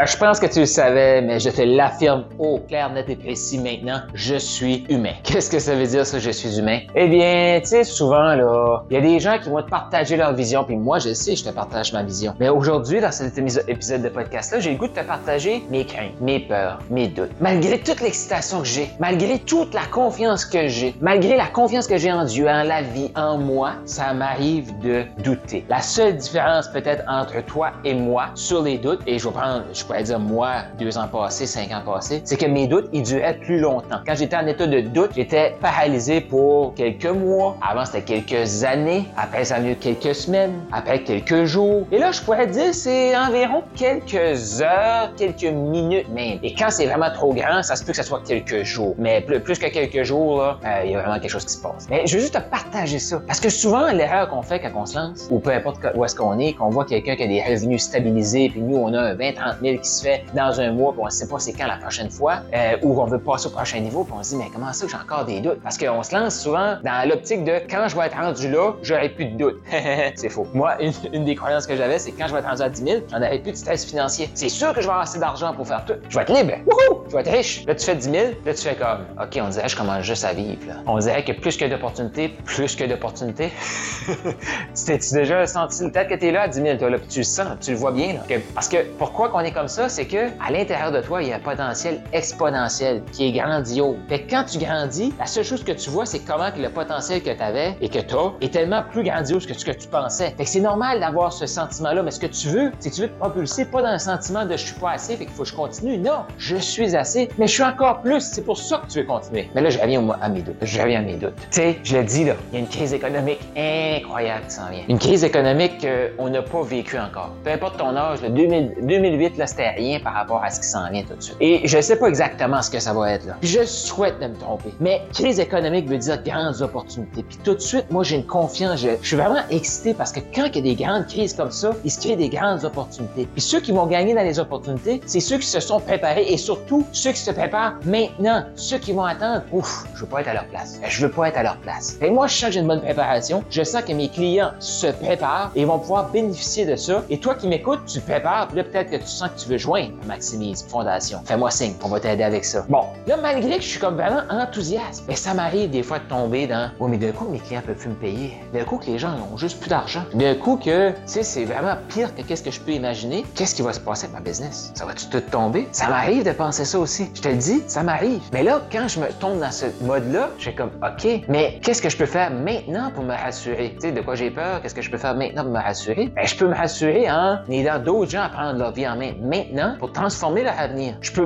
Euh, je pense que tu le savais, mais je te l'affirme au clair, net et précis maintenant, je suis humain. Qu'est-ce que ça veut dire ça, je suis humain? Eh bien, tu sais, souvent, là, il y a des gens qui vont te partager leur vision, puis moi, je sais, je te partage ma vision. Mais aujourd'hui, dans cet épisode de podcast-là, j'ai le goût de te partager mes craintes, mes peurs, mes doutes. Malgré toute l'excitation que j'ai, malgré toute la confiance que j'ai, malgré la confiance que j'ai en Dieu, en la vie, en moi, ça m'arrive de douter. La seule différence peut-être entre toi et moi sur les doutes, et je vais prendre, pourrais dire moi, deux ans passés, cinq ans passés, c'est que mes doutes, ils duraient plus longtemps. Quand j'étais en état de doute, j'étais paralysé pour quelques mois. Avant, c'était quelques années. Après, ça a eu quelques semaines. Après, quelques jours. Et là, je pourrais dire, c'est environ quelques heures, quelques minutes même. Et quand c'est vraiment trop grand, ça se peut que ce soit quelques jours. Mais plus, plus que quelques jours, là, euh, il y a vraiment quelque chose qui se passe. Mais je veux juste te partager ça. Parce que souvent, l'erreur qu'on fait quand on se lance, ou peu importe où est-ce qu'on est, qu'on voit quelqu'un qui a des revenus stabilisés, puis nous, on a 20, 30 000 qui se fait dans un mois, puis on ne sait pas c'est quand la prochaine fois, euh, ou on veut passer au prochain niveau, puis on se dit, mais comment ça que j'ai encore des doutes? Parce qu'on se lance souvent dans l'optique de quand je vais être rendu là, j'aurai plus de doutes. c'est faux. Moi, une, des croyances que j'avais, c'est quand je vais être rendu à 10 000, j'en aurai plus de stress financier. C'est sûr que je vais avoir assez d'argent pour faire tout. Je vais être libre. Wouhou! Je vais être riche. Là, tu fais 10 000, là, tu fais comme, OK, on dirait que je commence juste à vivre. Là. On dirait que plus que d'opportunités, plus que d'opportunités. T'as-tu déjà senti le tête que t'es là à 10 000, toi, là, puis tu le sens, tu le vois bien. Parce que pourquoi qu'on est ça, c'est que à l'intérieur de toi, il y a un potentiel exponentiel qui est grandiose. Fait que quand tu grandis, la seule chose que tu vois, c'est comment que le potentiel que tu avais et que tu as est tellement plus grandiose que ce que tu pensais. Fait que c'est normal d'avoir ce sentiment-là, mais ce que tu veux, c'est que tu veux te propulser pas dans un sentiment de je suis pas assez, fait qu'il faut que je continue. Non, je suis assez, mais je suis encore plus. C'est pour ça que tu veux continuer. Mais là, je reviens à mes doutes. Je reviens à mes doutes. Tu sais, je l'ai dit là, il y a une crise économique incroyable qui s'en vient. Une crise économique qu'on n'a pas vécue encore. Peu importe ton âge, le 2008, là, rien par rapport à ce qui s'en vient tout de suite. Et je sais pas exactement ce que ça va être là. je souhaite de me tromper. Mais crise économique veut dire grandes opportunités. Puis tout de suite, moi, j'ai une confiance. Je, suis vraiment excité parce que quand il y a des grandes crises comme ça, il se crée des grandes opportunités. Puis ceux qui vont gagner dans les opportunités, c'est ceux qui se sont préparés et surtout ceux qui se préparent maintenant. Ceux qui vont attendre, ouf, je veux pas être à leur place. Je veux pas être à leur place. Et moi, je sens que j'ai une bonne préparation. Je sens que mes clients se préparent et vont pouvoir bénéficier de ça. Et toi qui m'écoutes, tu te prépares. Puis là, peut-être que tu sens que tu veux joindre Maximise Fondation. Fais-moi signe, on va t'aider avec ça. Bon, là, malgré que je suis comme vraiment enthousiaste, mais ça m'arrive des fois de tomber dans Oh, mais d'un coup, mes clients peuvent plus me payer. D'un coup, que les gens ont juste plus d'argent. D'un coup, que, tu sais, c'est vraiment pire que qu'est-ce que je peux imaginer. Qu'est-ce qui va se passer avec ma business? Ça va-tu tout tomber? Ça m'arrive de penser ça aussi. Je te le dis, ça m'arrive. Mais là, quand je me tombe dans ce mode-là, je suis comme OK, mais qu'est-ce que je peux faire maintenant pour me rassurer? Tu sais, de quoi j'ai peur? Qu'est-ce que je peux faire maintenant pour me rassurer? Ben, je peux me rassurer en aidant d'autres gens à prendre leur vie en main maintenant pour transformer leur avenir. Je peux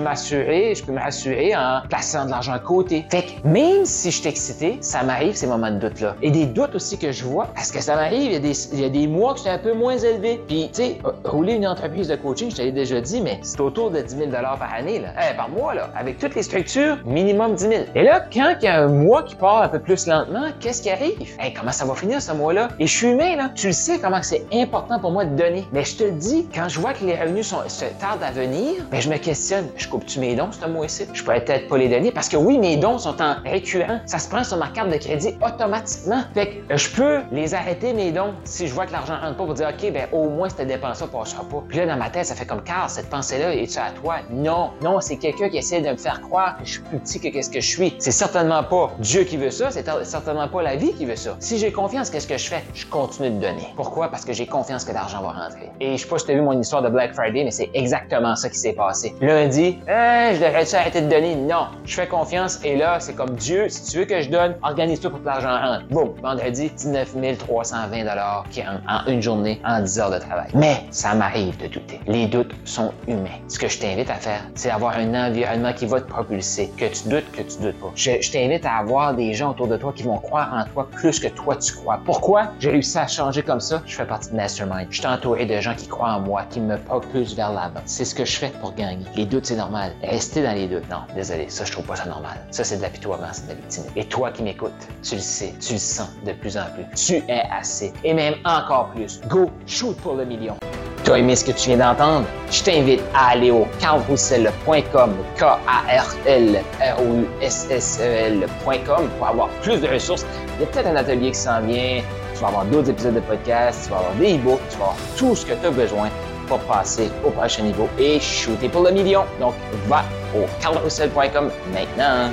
m'assurer, je peux me rassurer en plaçant de l'argent à côté. Fait que même si je suis excité, ça m'arrive ces moments de doute-là. Et des doutes aussi que je vois, parce que ça m'arrive, il, y a des, il y a des mois que j'étais un peu moins élevé. Puis, tu sais, rouler une entreprise de coaching, je t'avais déjà dit, mais c'est autour de 10 000 par année, là. Par mois, là. Avec toutes les structures, minimum 10 000. Et là, quand il y a un mois qui part un peu plus lentement, qu'est-ce qui arrive? Hey, comment ça va finir ce mois-là? Et je suis humain, là. Tu le sais comment c'est important pour moi de donner. Mais je te dis, quand je vois que les revenus se tardent à venir, ben, je me questionne. Je coupe-tu mes dons, ce mois-ci? Je pourrais peut-être pas les donner parce que oui, mes dons sont en récurrent. Ça se prend sur ma carte de crédit automatiquement. Fait que je peux les arrêter, mes dons, si je vois que l'argent rentre pas pour dire, OK, ben, au moins, cette dépense-là passera pas. Puis là, dans ma tête, ça fait comme, Carl, cette pensée-là, est-tu à toi? Non. Non, c'est quelqu'un qui essaie de me faire croire que je suis plus petit que qu'est-ce que je suis. C'est certainement pas Dieu qui veut ça, c'est certainement pas la vie qui veut ça. Si j'ai confiance, qu'est-ce que je fais? Je continue de donner. Pourquoi? Parce que j'ai confiance que l'argent va rentrer. Et je sais pas si tu as vu mon histoire de Black Friday Mais c'est exactement ça qui s'est passé. Lundi, euh, je devrais arrêter de donner? Non. Je fais confiance et là, c'est comme Dieu, si tu veux que je donne, organise-toi pour que l'argent rentre. Bon, vendredi, 19 320 qui rentrent en une journée, en 10 heures de travail. Mais ça m'arrive de douter. Les doutes sont humains. Ce que je t'invite à faire, c'est avoir un environnement qui va te propulser. Que tu doutes, que tu doutes pas. Je, je t'invite à avoir des gens autour de toi qui vont croire en toi plus que toi tu crois. Pourquoi? J'ai réussi à changer comme ça? Je fais partie de Mastermind. Je suis entouré de gens qui croient en moi, qui me propulsent vers l'avant. C'est ce que je fais pour gagner. Les doutes, c'est normal. Rester dans les doutes. Non, désolé, ça, je trouve pas ça normal. Ça, c'est de l'apitoiement, c'est de la victime. Et toi qui m'écoutes, tu le sais, tu le sens de plus en plus. Tu es assez. Et même encore plus. Go, shoot pour le million. Tu as aimé ce que tu viens d'entendre? Je t'invite à aller au carlroussel.com, K-A-R-L-R-O-U-S-S-E-L.com pour avoir plus de ressources. Il y a peut-être un atelier qui s'en vient. Tu vas avoir d'autres épisodes de podcast, tu vas avoir des e-books, tu vas avoir tout ce que tu as besoin pour passer au prochain niveau et shooter pour le million. Donc, va au carlroussel.com maintenant.